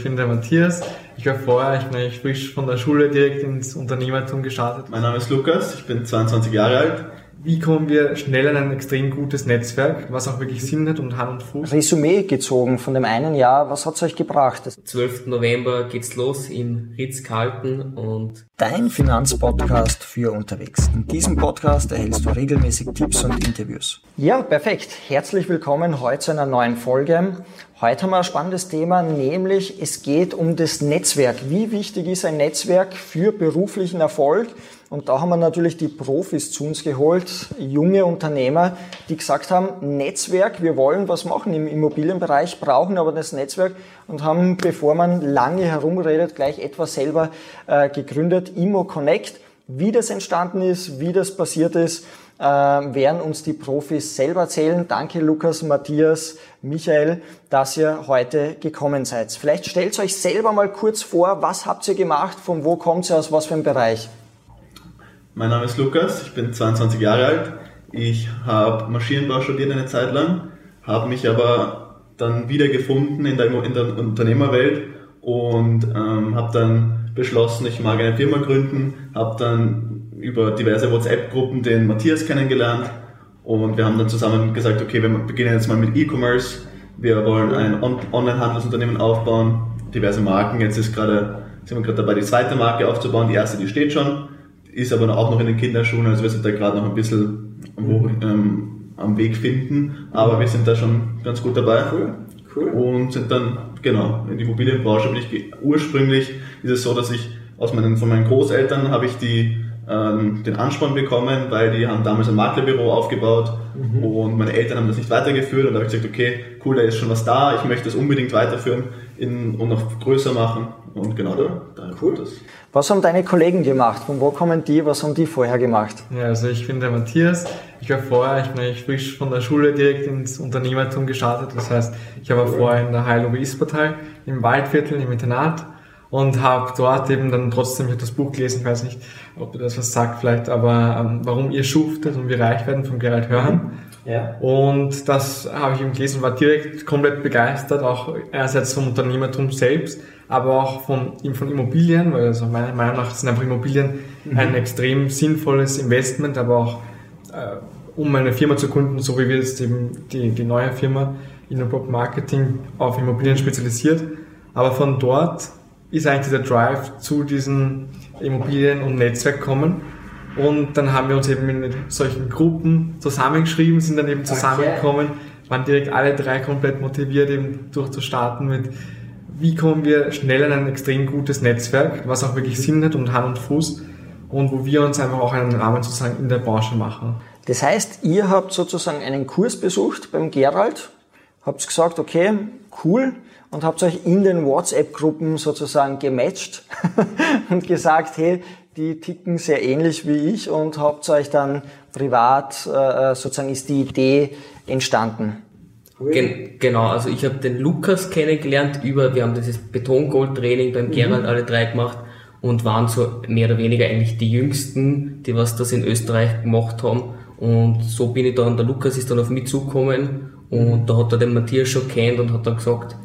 Ich bin der Matthias. Ich war vorher, ich bin frisch von der Schule direkt ins Unternehmertum gestartet. Mein Name ist Lukas, ich bin 22 Jahre alt. Wie kommen wir schnell an ein extrem gutes Netzwerk, was auch wirklich Sinn hat und Hand und Fuß? Resümee gezogen von dem einen Jahr, was hat's euch gebracht? 12. November geht's los in Ritz-Carlton und Dein Finanzpodcast für unterwegs. In diesem Podcast erhältst du regelmäßig Tipps und Interviews. Ja, perfekt. Herzlich willkommen heute zu einer neuen Folge. Heute haben wir ein spannendes Thema, nämlich es geht um das Netzwerk. Wie wichtig ist ein Netzwerk für beruflichen Erfolg? Und da haben wir natürlich die Profis zu uns geholt, junge Unternehmer, die gesagt haben, Netzwerk, wir wollen was machen im Immobilienbereich, brauchen aber das Netzwerk und haben, bevor man lange herumredet, gleich etwas selber äh, gegründet, Immo Connect. Wie das entstanden ist, wie das passiert ist, äh, werden uns die Profis selber erzählen. Danke Lukas, Matthias, Michael, dass ihr heute gekommen seid. Vielleicht stellt euch selber mal kurz vor, was habt ihr gemacht, von wo kommt ihr, aus was für einem Bereich? Mein Name ist Lukas, ich bin 22 Jahre alt. Ich habe Maschinenbau studiert eine Zeit lang, habe mich aber dann wiedergefunden in der, in der Unternehmerwelt und ähm, habe dann beschlossen, ich mag eine Firma gründen, habe dann über diverse WhatsApp-Gruppen den Matthias kennengelernt und wir haben dann zusammen gesagt, okay, wir beginnen jetzt mal mit E-Commerce, wir wollen ein On Online-Handelsunternehmen aufbauen, diverse Marken, jetzt ist gerade, sind wir gerade dabei, die zweite Marke aufzubauen, die erste, die steht schon, ist aber auch noch in den Kinderschuhen, also wir sind da gerade noch ein bisschen wo, ähm, am Weg finden, aber wir sind da schon ganz gut dabei. Cool. Cool. Und sind dann, genau, in die Immobilienbranche bin ich ursprünglich ist es so, dass ich aus meinen, von meinen Großeltern habe ich die, ähm, den Ansporn bekommen, weil die haben damals ein Maklerbüro aufgebaut mhm. und meine Eltern haben das nicht weitergeführt und da habe ich gesagt, okay, cool, da ist schon was da, ich möchte das unbedingt weiterführen in, und noch größer machen und genau da, da cool. das. Was haben deine Kollegen gemacht? Von wo kommen die? Was haben die vorher gemacht? Ja, also ich bin der Matthias. Ich war vorher, ich bin eigentlich frisch von der Schule direkt ins Unternehmertum gestartet. Das heißt, ich war vorher in der High Lobbyistpartei im Waldviertel im Internat und habe dort eben dann trotzdem ich das Buch gelesen, ich weiß nicht, ob ihr das was sagt vielleicht, aber ähm, warum ihr schuftet und wir reich werden von Gerald Hörhan. Ja. Und das habe ich eben gelesen und war direkt komplett begeistert, auch einerseits vom Unternehmertum selbst, aber auch von, von Immobilien, weil also meiner Meinung nach sind einfach Immobilien mhm. ein extrem sinnvolles Investment, aber auch äh, um eine Firma zu gründen, so wie wir jetzt eben die, die neue Firma Innopop Marketing auf Immobilien spezialisiert. Aber von dort ist eigentlich dieser Drive zu diesen Immobilien und Netzwerk kommen. Und dann haben wir uns eben in solchen Gruppen zusammengeschrieben, sind dann eben zusammengekommen, waren direkt alle drei komplett motiviert, eben durchzustarten mit, wie kommen wir schnell an ein extrem gutes Netzwerk, was auch wirklich Sinn hat und Hand und Fuß und wo wir uns einfach auch einen Rahmen sozusagen in der Branche machen. Das heißt, ihr habt sozusagen einen Kurs besucht beim Gerald, habt gesagt, okay, cool, und habt euch in den WhatsApp-Gruppen sozusagen gematcht und gesagt, hey, die ticken sehr ähnlich wie ich und habt euch dann privat, äh, sozusagen ist die Idee entstanden. Gen genau, also ich habe den Lukas kennengelernt über, wir haben dieses Betongold-Training beim mhm. Gerald alle drei gemacht und waren so mehr oder weniger eigentlich die Jüngsten, die was das in Österreich gemacht haben. Und so bin ich dann, der Lukas ist dann auf mich zugekommen und da hat er den Matthias schon kennt und hat dann gesagt,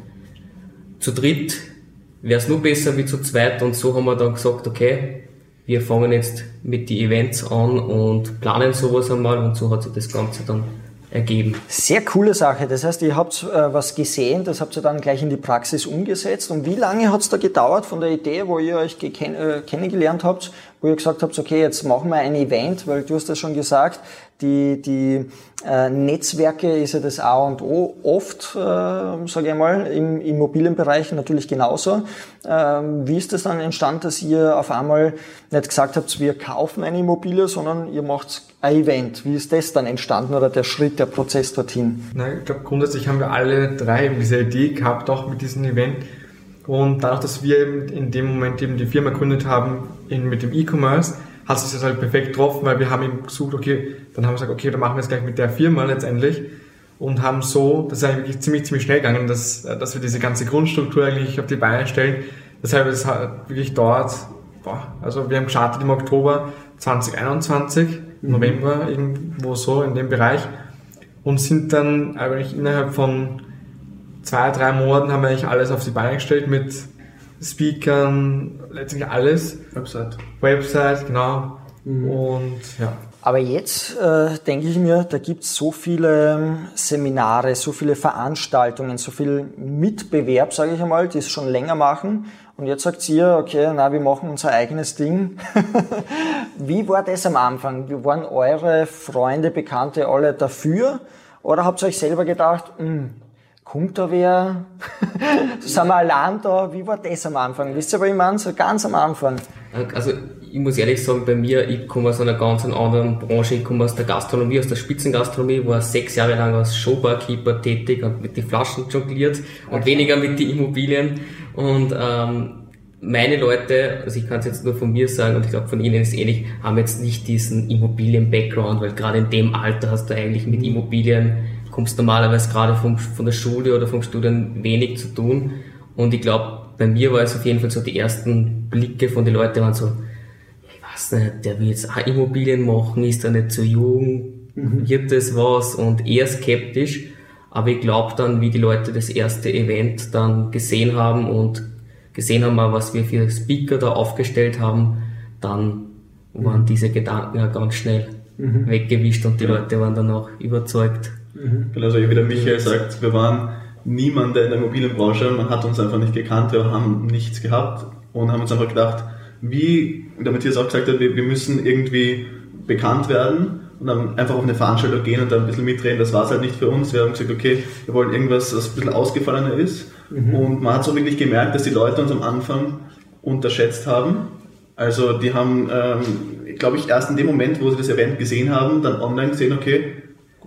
zu dritt wäre es nur besser wie zu zweit und so haben wir dann gesagt, okay, wir fangen jetzt mit den Events an und planen sowas einmal und so hat sich das Ganze dann ergeben. Sehr coole Sache. Das heißt, ihr habt äh, was gesehen, das habt ihr dann gleich in die Praxis umgesetzt. Und wie lange hat es da gedauert von der Idee, wo ihr euch äh, kennengelernt habt, wo ihr gesagt habt, okay, jetzt machen wir ein Event, weil du hast das schon gesagt, die, die äh, Netzwerke ist ja das A und O oft, äh, sage ich mal, im Immobilienbereich natürlich genauso. Ähm, wie ist das dann entstanden, dass ihr auf einmal nicht gesagt habt, wir kaufen eine Immobilie, sondern ihr macht ein Event? Wie ist das dann entstanden oder der Schritt, der Prozess dorthin? Na, ich glaube, grundsätzlich haben wir alle drei eben diese Idee gehabt, auch mit diesem Event. Und dadurch, dass wir eben in dem Moment eben die Firma gegründet haben in, mit dem E-Commerce, hat sich das halt perfekt getroffen, weil wir haben eben gesucht, okay, dann haben wir gesagt, okay, dann machen wir es gleich mit der Firma letztendlich und haben so, das ist eigentlich wirklich ziemlich, ziemlich schnell gegangen, dass, dass wir diese ganze Grundstruktur eigentlich auf die Beine stellen. Deshalb ist es halt wirklich dort, boah, also wir haben gestartet im Oktober 2021, mhm. November irgendwo so in dem Bereich und sind dann eigentlich innerhalb von zwei, drei Monaten haben wir eigentlich alles auf die Beine gestellt mit Speakern, letztlich alles. Website. Website, genau. Mhm. Und ja. Aber jetzt äh, denke ich mir, da gibt es so viele ähm, Seminare, so viele Veranstaltungen, so viel Mitbewerb, sage ich einmal, die es schon länger machen. Und jetzt sagt ihr, okay, na, wir machen unser eigenes Ding. Wie war das am Anfang? Wie waren eure Freunde, Bekannte alle dafür? Oder habt ihr euch selber gedacht, hm, kommt da wer? Sind wir allein da? Wie war das am Anfang? Wisst ihr, was ich meine? So ganz am Anfang. Also ich muss ehrlich sagen, bei mir, ich komme aus einer ganz anderen Branche, ich komme aus der Gastronomie, aus der Spitzengastronomie, war sechs Jahre lang als Showbarkeeper tätig und mit den Flaschen jongliert und weniger mit den Immobilien. Und ähm, meine Leute, also ich kann es jetzt nur von mir sagen und ich glaube von Ihnen ist ähnlich, haben jetzt nicht diesen Immobilien-Background, weil gerade in dem Alter hast du eigentlich mit Immobilien kommst normalerweise gerade vom, von der Schule oder vom Studium wenig zu tun. Und ich glaube, bei mir war es auf jeden Fall so, die ersten Blicke von den Leuten waren so, ich weiß nicht, der will jetzt auch Immobilien machen, ist er nicht zu jung, mhm. wird das was? Und eher skeptisch. Aber ich glaube dann, wie die Leute das erste Event dann gesehen haben und gesehen haben, was wir für Speaker da aufgestellt haben, dann waren mhm. diese Gedanken ja ganz schnell mhm. weggewischt und die Leute waren dann auch überzeugt. Mhm. Also wie der Michael sagt, wir waren niemand in der Immobilienbranche, man hat uns einfach nicht gekannt, wir haben nichts gehabt und haben uns einfach gedacht, wie der Matthias auch gesagt hat, wir, wir müssen irgendwie bekannt werden und dann einfach auf eine Veranstaltung gehen und da ein bisschen mitreden. Das war es halt nicht für uns. Wir haben gesagt, okay, wir wollen irgendwas, was ein bisschen ausgefallener ist. Mhm. Und man hat so wirklich gemerkt, dass die Leute uns am Anfang unterschätzt haben. Also die haben, ähm, glaube ich, erst in dem Moment, wo sie das Event gesehen haben, dann online gesehen, okay,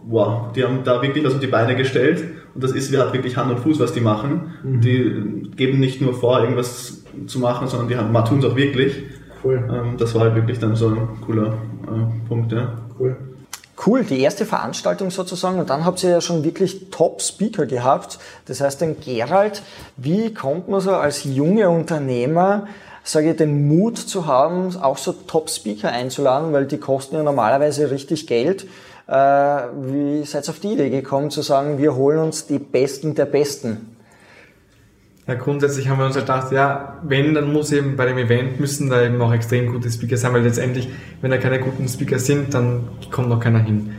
wow, die haben da wirklich was auf die Beine gestellt und das ist, hat wirklich Hand und Fuß, was die machen. Mhm. Die geben nicht nur vor, irgendwas zu machen, sondern die haben, tun es auch wirklich. Cool. Ähm, das war halt wirklich dann so ein cooler äh, Punkt, ja. Cool. Cool, die erste Veranstaltung sozusagen und dann habt ihr ja schon wirklich Top-Speaker gehabt. Das heißt, den Gerald, wie kommt man so als junge Unternehmer, sage ich, den Mut zu haben, auch so Top-Speaker einzuladen, weil die kosten ja normalerweise richtig Geld. Äh, wie seid ihr auf die Idee gekommen zu sagen, wir holen uns die Besten der Besten? Ja, grundsätzlich haben wir uns halt gedacht, ja, wenn, dann muss eben bei dem Event müssen da eben auch extrem gute Speaker sein, weil letztendlich, wenn da keine guten Speaker sind, dann kommt noch keiner hin.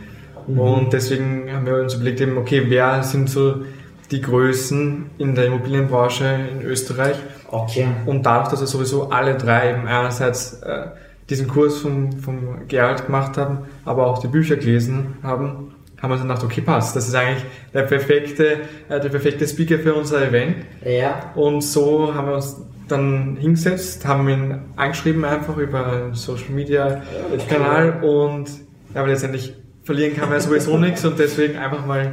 Mhm. Und deswegen haben wir uns überlegt eben, okay, wer sind so die Größen in der Immobilienbranche in Österreich? Okay. Und dadurch, dass wir sowieso alle drei eben einerseits äh, diesen Kurs vom, vom Gerald gemacht haben, aber auch die Bücher gelesen haben, haben wir uns dann gedacht, okay, passt, das ist eigentlich der perfekte, äh, der perfekte Speaker für unser Event. Ja. Und so haben wir uns dann hingesetzt, haben ihn angeschrieben einfach über einen Social Media Kanal und ja, aber letztendlich verlieren kann man sowieso nichts und deswegen einfach mal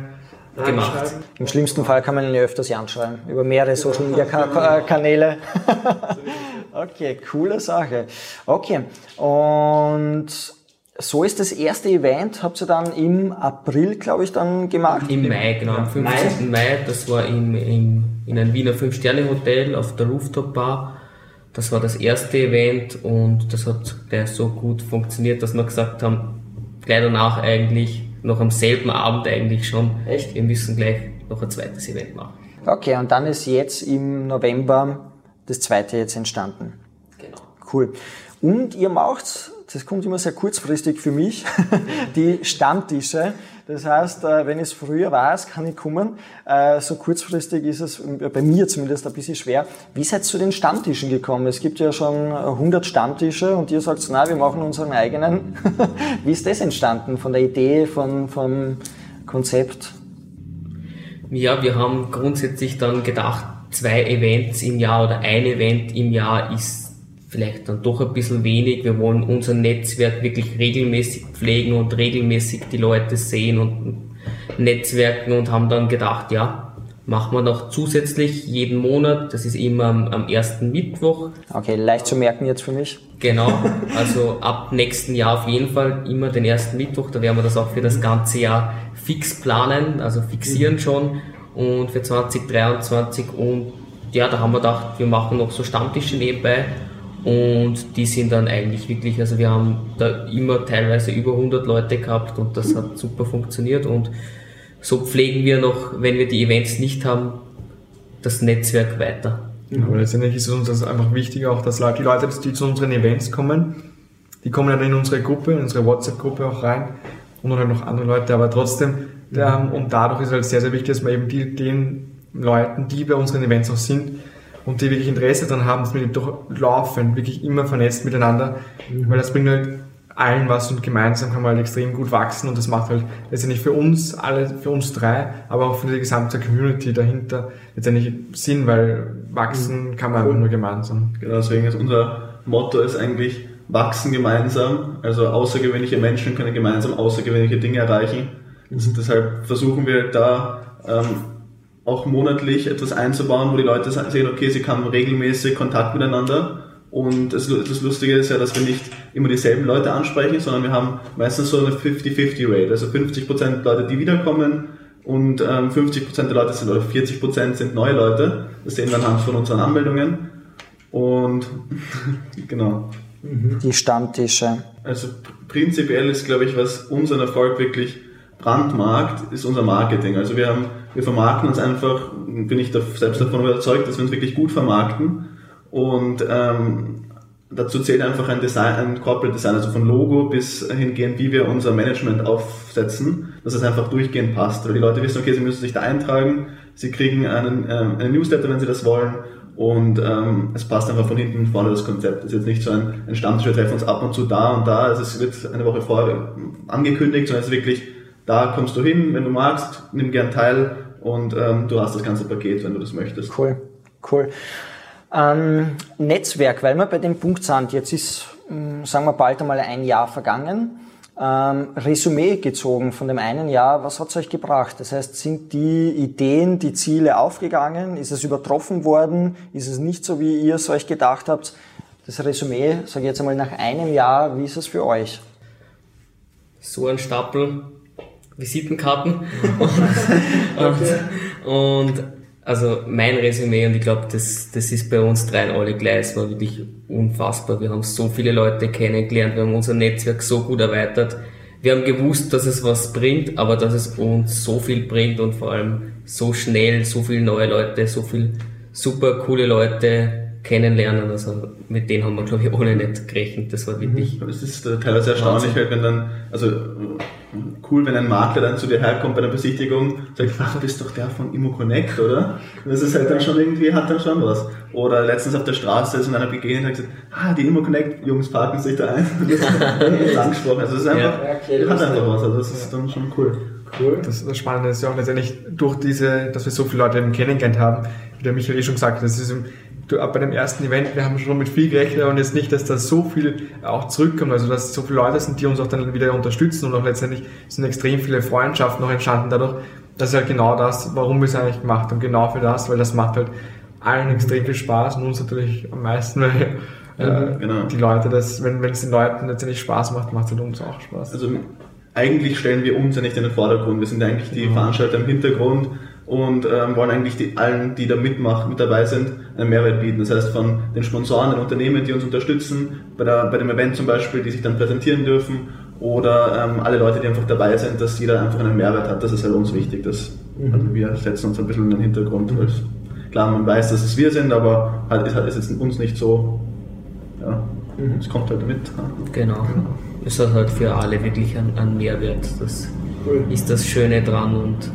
gemacht. Im schlimmsten Fall kann man ihn ja öfters anschreiben, über mehrere Social Media Kanäle. Okay, coole Sache. Okay, und so ist das erste Event, habt ihr dann im April, glaube ich, dann gemacht? Im Mai, genau, am 15. Mai, Mai das war im, im, in einem Wiener Fünf-Sterne-Hotel auf der Rooftop-Bar. Das war das erste Event und das hat gleich so gut funktioniert, dass wir gesagt haben, gleich danach eigentlich, noch am selben Abend eigentlich schon, Echt? wir müssen gleich noch ein zweites Event machen. Okay, und dann ist jetzt im November das zweite jetzt entstanden. Genau. Cool. Und ihr macht, das kommt immer sehr kurzfristig für mich, die Stammtische. Das heißt, äh, wenn ich es früher weiß, kann ich kommen. Äh, so kurzfristig ist es bei mir zumindest ein bisschen schwer. Wie seid ihr zu den Stammtischen gekommen? Es gibt ja schon 100 Stammtische und ihr sagt, na, wir machen unseren eigenen. Wie ist das entstanden von der Idee, von, vom Konzept? Ja, wir haben grundsätzlich dann gedacht, zwei Events im Jahr oder ein Event im Jahr ist vielleicht dann doch ein bisschen wenig. Wir wollen unser Netzwerk wirklich regelmäßig pflegen und regelmäßig die Leute sehen und netzwerken und haben dann gedacht, ja, machen wir noch zusätzlich jeden Monat, das ist immer am, am ersten Mittwoch. Okay, leicht zu merken jetzt für mich. Genau, also ab nächsten Jahr auf jeden Fall immer den ersten Mittwoch, da werden wir das auch für das ganze Jahr fix planen, also fixieren mhm. schon und für 2023 und ja, da haben wir gedacht, wir machen noch so Stammtische nebenbei und die sind dann eigentlich wirklich, also wir haben da immer teilweise über 100 Leute gehabt und das hat super funktioniert und so pflegen wir noch, wenn wir die Events nicht haben, das Netzwerk weiter. Mhm. Aber letztendlich ist es uns das einfach wichtig, auch dass Leute, die Leute, die zu unseren Events kommen, die kommen dann in unsere Gruppe, in unsere WhatsApp-Gruppe auch rein und dann halt noch andere Leute, aber trotzdem, der, mhm. und dadurch ist halt sehr, sehr wichtig, dass man eben die, den Leuten, die bei unseren Events auch sind und die wirklich Interesse daran haben, dass wir durchlaufen, wirklich immer vernetzt miteinander, mhm. weil das bringt halt allen was und gemeinsam kann man halt extrem gut wachsen und das macht halt letztendlich für uns alle, für uns drei, aber auch für die gesamte Community dahinter letztendlich Sinn, weil wachsen kann man einfach nur gemeinsam. Genau, deswegen ist unser Motto ist eigentlich wachsen gemeinsam, also außergewöhnliche Menschen können gemeinsam außergewöhnliche Dinge erreichen. Also deshalb versuchen wir da ähm, auch monatlich etwas einzubauen, wo die Leute sehen, okay, sie haben regelmäßig Kontakt miteinander und das, das Lustige ist ja, dass wir nicht immer dieselben Leute ansprechen, sondern wir haben meistens so eine 50-50-Rate. Also 50% Leute, die wiederkommen und ähm, 50% der Leute sind, oder 40% sind neue Leute. Das sehen wir anhand von unseren Anmeldungen. Und genau. Die Stammtische. Also prinzipiell ist, glaube ich, was unseren Erfolg wirklich brandmarkt, ist unser Marketing. Also wir haben, wir vermarkten uns einfach, bin ich da selbst davon überzeugt, dass wir uns wirklich gut vermarkten und ähm, dazu zählt einfach ein Design, ein Corporate Design, also von Logo bis hingehend, wie wir unser Management aufsetzen, dass es einfach durchgehend passt. Weil die Leute wissen, okay, sie müssen sich da eintragen, sie kriegen einen, ähm, einen Newsletter, wenn sie das wollen und ähm, es passt einfach von hinten vorne das Konzept. Es ist jetzt nicht so ein, ein Stammtisch, wir treffen uns ab und zu da und da, also es wird eine Woche vorher angekündigt, sondern es ist wirklich, da kommst du hin, wenn du magst, nimm gern teil und ähm, du hast das ganze Paket, wenn du das möchtest. Cool, cool. Ähm, Netzwerk, weil wir bei dem Punkt sind, jetzt ist, hm, sagen wir bald einmal ein Jahr vergangen. Ähm, Resümee gezogen von dem einen Jahr, was hat's euch gebracht? Das heißt, sind die Ideen, die Ziele aufgegangen? Ist es übertroffen worden? Ist es nicht so, wie ihr es euch gedacht habt? Das Resümee, sage ich jetzt einmal nach einem Jahr, wie ist es für euch? So ein Stapel Visitenkarten und, okay. und, und also mein Resümee, und ich glaube, das, das ist bei uns dreien alle gleich, es war wirklich unfassbar. Wir haben so viele Leute kennengelernt, wir haben unser Netzwerk so gut erweitert. Wir haben gewusst, dass es was bringt, aber dass es uns so viel bringt und vor allem so schnell, so viele neue Leute, so viele super coole Leute kennenlernen. Also mit denen haben wir, glaube ich, alle nicht gerechnet. Das war wirklich. Das ist teilweise erstaunlich, weil wenn dann, also cool, wenn ein Makler dann zu dir herkommt bei der Besichtigung und sagt, ach, du bist doch der von ImmoConnect, oder? Das ist halt dann schon irgendwie, hat dann schon was. Oder letztens auf der Straße ist und einer begegnet und hat gesagt, ah, die ImmoConnect-Jungs parken sich da ein. Das ist angesprochen. Also es ist einfach, ja, okay, hat einfach was. Also das ist dann schon cool. Cool. Das, das Spannende ist ja auch letztendlich durch diese, dass wir so viele Leute eben kennengelernt haben, wie der Michael eh schon gesagt hat, das ist du, bei dem ersten Event, wir haben schon mit viel gerechnet und jetzt nicht, dass da so viel auch zurückkommt, also dass so viele Leute sind, die uns auch dann wieder unterstützen und auch letztendlich sind extrem viele Freundschaften noch entstanden dadurch. Das ist halt genau das, warum wir es eigentlich gemacht haben, genau für das, weil das macht halt allen extrem viel Spaß und uns natürlich am meisten, weil äh, genau. die Leute das, wenn, wenn es den Leuten letztendlich Spaß macht, macht es halt uns auch Spaß. Also eigentlich stellen wir uns ja nicht in den Vordergrund, wir sind eigentlich die mhm. Veranstalter im Hintergrund und ähm, wollen eigentlich die, allen, die da mitmachen, mit dabei sind, einen Mehrwert bieten. Das heißt von den Sponsoren, den Unternehmen, die uns unterstützen, bei, der, bei dem Event zum Beispiel, die sich dann präsentieren dürfen oder ähm, alle Leute, die einfach dabei sind, dass jeder einfach einen Mehrwert hat. Das ist halt uns wichtig. Dass, mhm. also wir setzen uns ein bisschen in den Hintergrund. Mhm. Klar, man weiß, dass es wir sind, aber halt ist, halt, ist jetzt uns nicht so, ja, mhm. es kommt halt mit. Genau. Es hat halt für alle wirklich einen, einen Mehrwert. Das cool. ist das Schöne dran und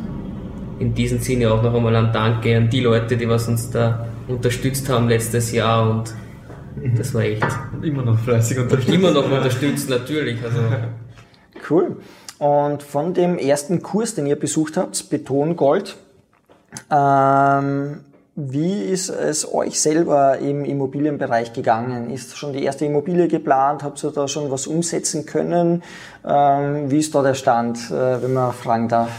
in diesem Sinne auch noch einmal ein Danke an die Leute, die was uns da unterstützt haben letztes Jahr und das war echt. Immer noch fleißig unterstützt. Immer noch unterstützt, natürlich. Also. Cool. Und von dem ersten Kurs, den ihr besucht habt, Betongold, ähm, wie ist es euch selber im Immobilienbereich gegangen? Ist schon die erste Immobilie geplant? Habt ihr da schon was umsetzen können? Ähm, wie ist da der Stand, äh, wenn man fragen darf?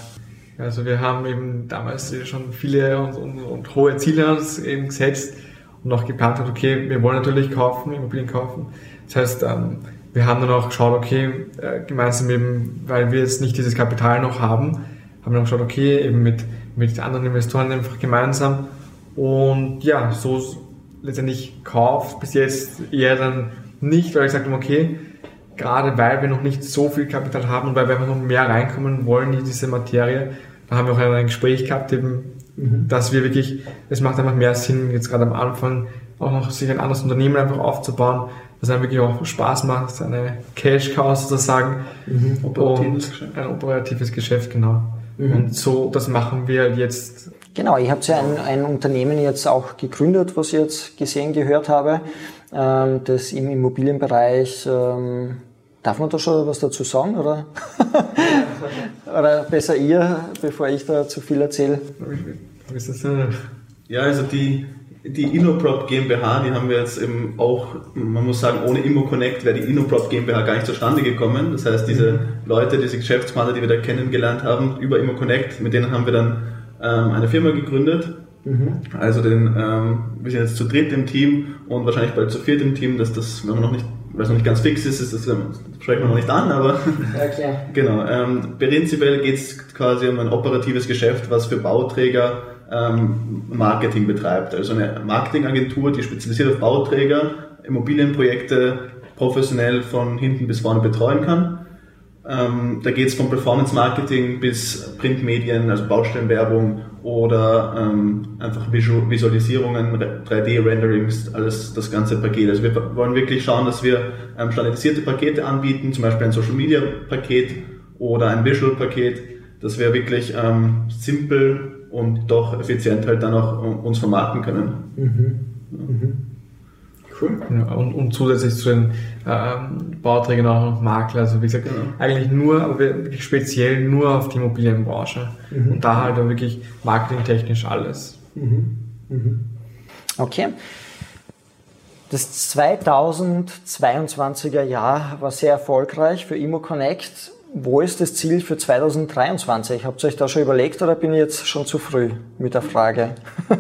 Also wir haben eben damals schon viele und, und, und hohe Ziele uns eben gesetzt und auch geplant hat, okay, wir wollen natürlich kaufen, Immobilien kaufen. Das heißt, ähm, wir haben dann auch geschaut, okay, äh, gemeinsam eben, weil wir jetzt nicht dieses Kapital noch haben, haben wir dann geschaut, okay, eben mit, mit anderen Investoren einfach gemeinsam und ja, so letztendlich kauft bis jetzt eher dann nicht, weil ich gesagt habe, okay, gerade weil wir noch nicht so viel Kapital haben und weil wir einfach noch mehr reinkommen wollen in diese Materie, da haben wir auch ein Gespräch gehabt, eben mhm. dass wir wirklich, es macht einfach mehr Sinn, jetzt gerade am Anfang auch noch sich ein anderes Unternehmen einfach aufzubauen, das einem wirklich auch Spaß macht, eine Cash-Cow sozusagen. Mhm. Operatives Geschäft. Ein operatives Geschäft, genau. Mhm. Und so, das machen wir jetzt. Genau, ihr habt ja ein, ein Unternehmen jetzt auch gegründet, was ich jetzt gesehen, gehört habe, ähm, das im Immobilienbereich, ähm, darf man da schon was dazu sagen, oder? oder besser ihr, bevor ich da zu viel erzähle? Ja, also die, die InnoProp GmbH, die haben wir jetzt eben auch, man muss sagen, ohne ImmoConnect wäre die InnoProp GmbH gar nicht zustande gekommen. Das heißt, diese. Leute, diese Geschäftspartner, die wir da kennengelernt haben, über ImmoConnect, mit denen haben wir dann ähm, eine Firma gegründet. Mhm. Also den, ähm, wir sind jetzt zu dritt im Team und wahrscheinlich bald zu viert im Team, dass das, wenn man noch nicht, weil es noch nicht ganz fix ist, ist das, das sprechen wir noch nicht an, aber ja, klar. genau. Ähm, prinzipiell geht es quasi um ein operatives Geschäft, was für Bauträger ähm, Marketing betreibt. Also eine Marketingagentur, die spezialisiert auf Bauträger, Immobilienprojekte professionell von hinten bis vorne betreuen kann. Ähm, da geht es vom Performance Marketing bis Printmedien, also Baustellenwerbung oder ähm, einfach Visual Visualisierungen, 3D-Renderings, alles das ganze Paket. Also wir wollen wirklich schauen, dass wir ähm, standardisierte Pakete anbieten, zum Beispiel ein Social Media Paket oder ein Visual Paket, dass wir wirklich ähm, simpel und doch effizient halt dann auch äh, uns vermarkten können. Mhm. Mhm. Cool. Ja, und, und, zusätzlich zu den ähm, Bauträgern auch noch Makler. Also wie gesagt, genau. eigentlich nur, aber wirklich speziell nur auf die Immobilienbranche. Mhm. Und da halt auch wirklich marketingtechnisch alles. Mhm. Mhm. Okay. Das 2022er Jahr war sehr erfolgreich für ImmoConnect. Wo ist das Ziel für 2023? Habt ihr euch da schon überlegt oder bin ich jetzt schon zu früh mit der Frage?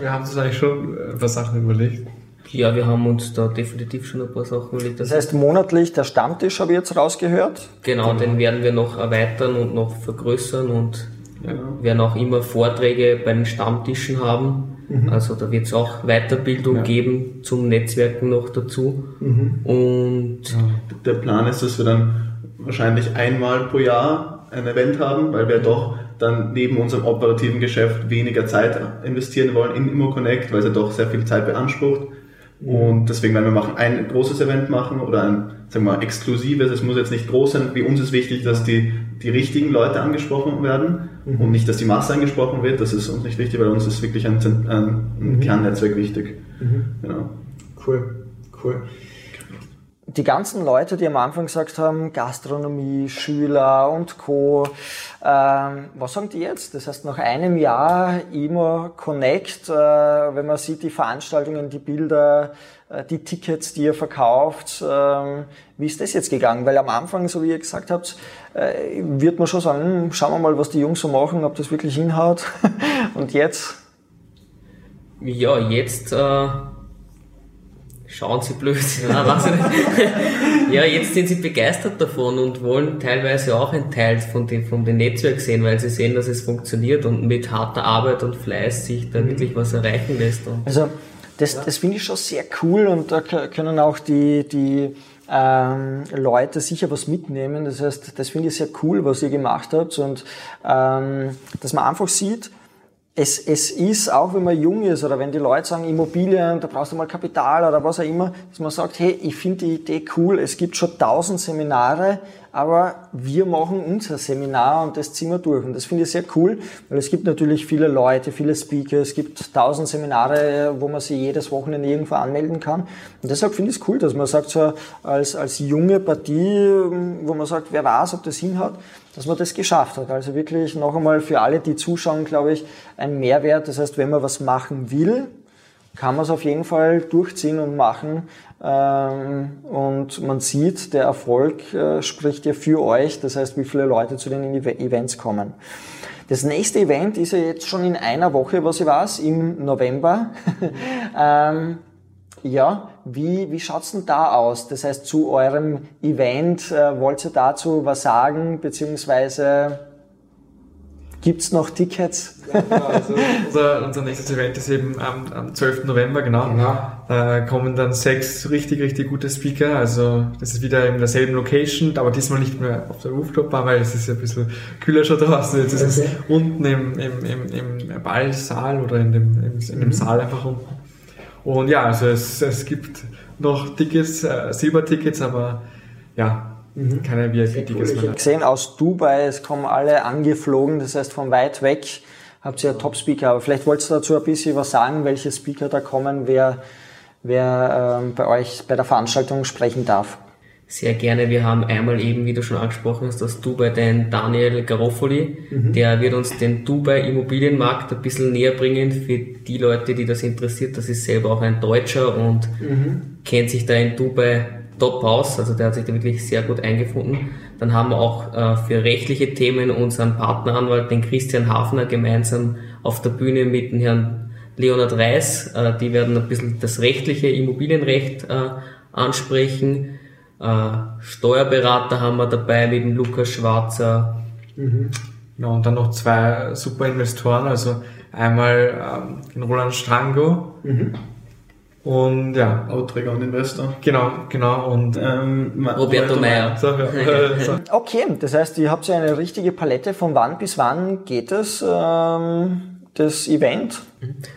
wir haben uns eigentlich schon ein paar Sachen überlegt. Ja, wir haben uns da definitiv schon ein paar Sachen überlegt. Das heißt, monatlich der Stammtisch habe ich jetzt rausgehört? Genau, genau. den werden wir noch erweitern und noch vergrößern und ja. werden auch immer Vorträge bei den Stammtischen haben. Mhm. Also da wird es auch Weiterbildung ja. geben zum Netzwerken noch dazu. Mhm. Und der Plan ist, dass wir dann wahrscheinlich einmal pro Jahr ein Event haben, weil wir doch dann neben unserem operativen Geschäft weniger Zeit investieren wollen in ImmoConnect, weil es ja doch sehr viel Zeit beansprucht. Und deswegen werden wir machen, ein großes Event machen oder ein, sagen wir mal, exklusives. Es muss jetzt nicht groß sein. Wie uns ist wichtig, dass die, die richtigen Leute angesprochen werden mhm. und nicht, dass die Masse angesprochen wird. Das ist uns nicht wichtig, weil uns ist wirklich ein, ein, ein mhm. Kernnetzwerk wichtig. Mhm. Genau. Cool, cool die ganzen Leute, die am Anfang gesagt haben, Gastronomie, Schüler und Co., ähm, was sagen die jetzt? Das heißt, nach einem Jahr immer Connect, äh, wenn man sieht, die Veranstaltungen, die Bilder, äh, die Tickets, die ihr verkauft, äh, wie ist das jetzt gegangen? Weil am Anfang, so wie ihr gesagt habt, äh, wird man schon sagen, schauen wir mal, was die Jungs so machen, ob das wirklich hinhaut. und jetzt? Ja, jetzt äh schauen sie blöd. ja, jetzt sind sie begeistert davon und wollen teilweise auch ein Teil von dem, von dem Netzwerk sehen, weil sie sehen, dass es funktioniert und mit harter Arbeit und Fleiß sich da mhm. wirklich was erreichen lässt. Also das, ja. das finde ich schon sehr cool und da können auch die, die ähm, Leute sicher was mitnehmen. Das heißt, das finde ich sehr cool, was ihr gemacht habt und ähm, dass man einfach sieht, es, es ist, auch wenn man jung ist oder wenn die Leute sagen, Immobilien, da brauchst du mal Kapital oder was auch immer, dass man sagt, hey, ich finde die Idee cool, es gibt schon tausend Seminare, aber wir machen unser Seminar und das ziehen wir durch. Und das finde ich sehr cool, weil es gibt natürlich viele Leute, viele Speaker, es gibt tausend Seminare, wo man sich jedes Wochenende irgendwo anmelden kann. Und deshalb finde ich es cool, dass man sagt, so als, als junge Partie, wo man sagt, wer weiß, ob das hinhaut, dass man das geschafft hat. Also wirklich noch einmal für alle, die zuschauen, glaube ich, ein Mehrwert. Das heißt, wenn man was machen will, kann man es auf jeden Fall durchziehen und machen. Ähm, und man sieht, der Erfolg äh, spricht ja für euch, das heißt, wie viele Leute zu den Events kommen. Das nächste Event ist ja jetzt schon in einer Woche, was ich weiß, im November. ähm, ja, wie, wie schaut's denn da aus? Das heißt, zu eurem Event, äh, wollt ihr dazu was sagen, beziehungsweise Gibt es noch Tickets? Ja, genau, also unser, unser nächstes Event ist eben am, am 12. November, genau. genau. Da kommen dann sechs richtig, richtig gute Speaker. Also das ist wieder in derselben Location, aber diesmal nicht mehr auf der Rooftop-Bar, weil es ist ja ein bisschen kühler schon draußen. Jetzt ist okay. es unten im, im, im, im Ballsaal oder in dem, im, in dem mhm. Saal einfach unten. Und ja, also es, es gibt noch Tickets, äh, Silbertickets, aber ja, Mhm. Keine VIP-Tickets mehr. Ich habe gesehen aus Dubai, es kommen alle angeflogen, das heißt von weit weg habt ihr ja Top-Speaker. Aber vielleicht wollt ihr dazu ein bisschen was sagen, welche Speaker da kommen, wer, wer ähm, bei euch bei der Veranstaltung sprechen darf. Sehr gerne. Wir haben einmal eben, wie du schon angesprochen hast, aus Dubai den Daniel Garofoli. Mhm. Der wird uns den Dubai Immobilienmarkt ein bisschen näher bringen für die Leute, die das interessiert. Das ist selber auch ein Deutscher und mhm. kennt sich da in Dubai top aus, also der hat sich da wirklich sehr gut eingefunden. Dann haben wir auch äh, für rechtliche Themen unseren Partneranwalt, den Christian Hafner, gemeinsam auf der Bühne mit dem Herrn Leonhard Reis. Äh, die werden ein bisschen das rechtliche Immobilienrecht äh, ansprechen. Äh, Steuerberater haben wir dabei mit dem Lukas Schwarzer. Mhm. Ja, und dann noch zwei super Investoren, also einmal ähm, den Roland Strango, mhm und ja. Outträger und Investor. Genau, genau. Und ähm, Roberto Meyer. So, ja. okay, das heißt, ihr habt ja eine richtige Palette. Von wann bis wann geht es, ähm, das Event?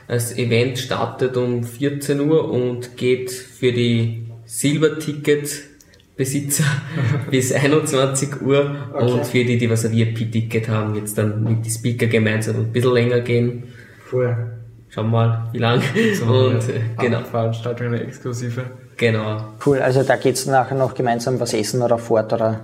Das Event startet um 14 Uhr und geht für die Silber-Ticket-Besitzer bis 21 Uhr okay. und für die, die was ein VIP-Ticket haben, jetzt dann mit die Speaker gemeinsam ein bisschen länger gehen. Cool schauen wir mal, wie lang. So und äh, genau. Veranstaltung, eine exklusive. Genau. Cool, also da geht's nachher noch gemeinsam was essen oder fort oder?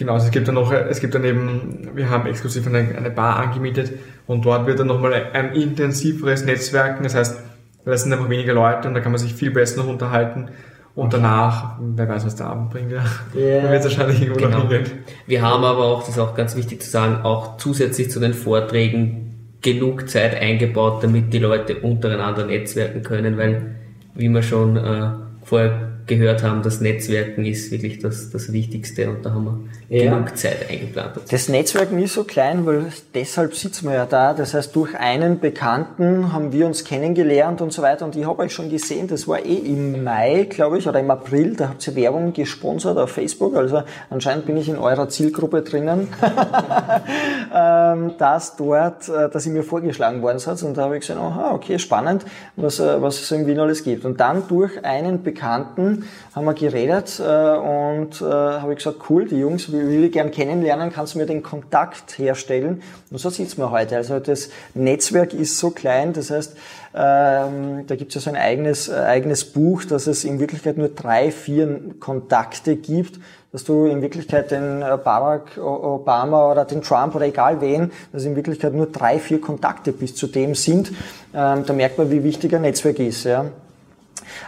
Genau, also es gibt dann noch, es gibt dann eben, wir haben exklusiv eine, eine Bar angemietet und dort wird dann nochmal ein intensiveres Netzwerken, das heißt, da sind einfach weniger Leute und da kann man sich viel besser noch unterhalten. Und danach, wer weiß, was der Abend bringt, ja. Yeah. wird wahrscheinlich irgendwo genau. noch hingehen. Wir haben aber auch, das ist auch ganz wichtig zu sagen, auch zusätzlich zu den Vorträgen genug Zeit eingebaut, damit die Leute untereinander netzwerken können, weil, wie wir schon äh, vorher gehört haben, das Netzwerken ist wirklich das, das Wichtigste und da haben wir ja. genug Zeit eingeplant. Das Netzwerken ist so klein, weil deshalb sitzen wir ja da. Das heißt, durch einen Bekannten haben wir uns kennengelernt und so weiter und ich habe euch schon gesehen, das war eh im Mai, glaube ich, oder im April, da habt ihr Werbung gesponsert auf Facebook, also anscheinend bin ich in eurer Zielgruppe drinnen, ähm, dass dort, äh, dass ich mir vorgeschlagen worden seid und da habe ich gesagt, aha, okay, spannend, was, äh, was es in Wien alles gibt. Und dann durch einen Bekannten haben wir geredet äh, und äh, habe ich gesagt, cool, die Jungs will ich gern kennenlernen, kannst du mir den Kontakt herstellen? Und so sitzen wir heute. Also das Netzwerk ist so klein, das heißt, ähm, da gibt es ja so ein eigenes, äh, eigenes Buch, dass es in Wirklichkeit nur drei, vier Kontakte gibt, dass du in Wirklichkeit den äh, Barack Obama oder den Trump oder egal wen, dass in Wirklichkeit nur drei, vier Kontakte bis zu dem sind. Ähm, da merkt man, wie wichtig ein Netzwerk ist. Ja.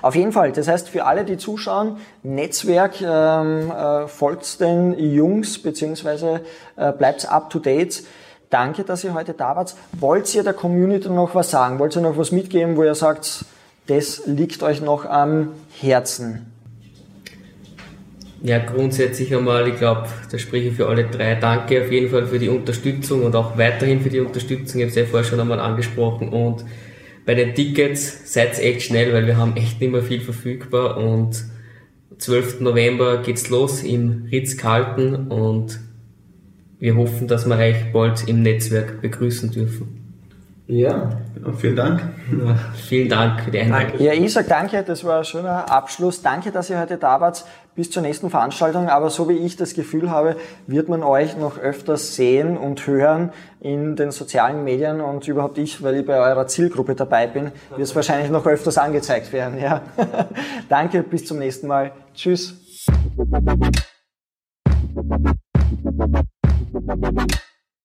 Auf jeden Fall, das heißt für alle, die zuschauen, Netzwerk, ähm, äh, folgt den Jungs, beziehungsweise äh, bleibt up to date. Danke, dass ihr heute da wart. Wollt ihr der Community noch was sagen? Wollt ihr noch was mitgeben, wo ihr sagt, das liegt euch noch am Herzen? Ja, grundsätzlich einmal, ich glaube, da spreche ich für alle drei. Danke auf jeden Fall für die Unterstützung und auch weiterhin für die Unterstützung. Ich habe es ja vorher schon einmal angesprochen und bei den Tickets seid echt schnell, weil wir haben echt nicht mehr viel verfügbar und 12. November geht's los im Ritz-Carlton und wir hoffen, dass wir euch bald im Netzwerk begrüßen dürfen. Ja, vielen Dank. Ja, vielen Dank für die Einladung. Ja, ich sage danke, das war ein schöner Abschluss. Danke, dass ihr heute da wart. Bis zur nächsten Veranstaltung. Aber so wie ich das Gefühl habe, wird man euch noch öfters sehen und hören in den sozialen Medien und überhaupt ich, weil ich bei eurer Zielgruppe dabei bin, wird es wahrscheinlich noch öfters angezeigt werden. Ja. danke, bis zum nächsten Mal. Tschüss.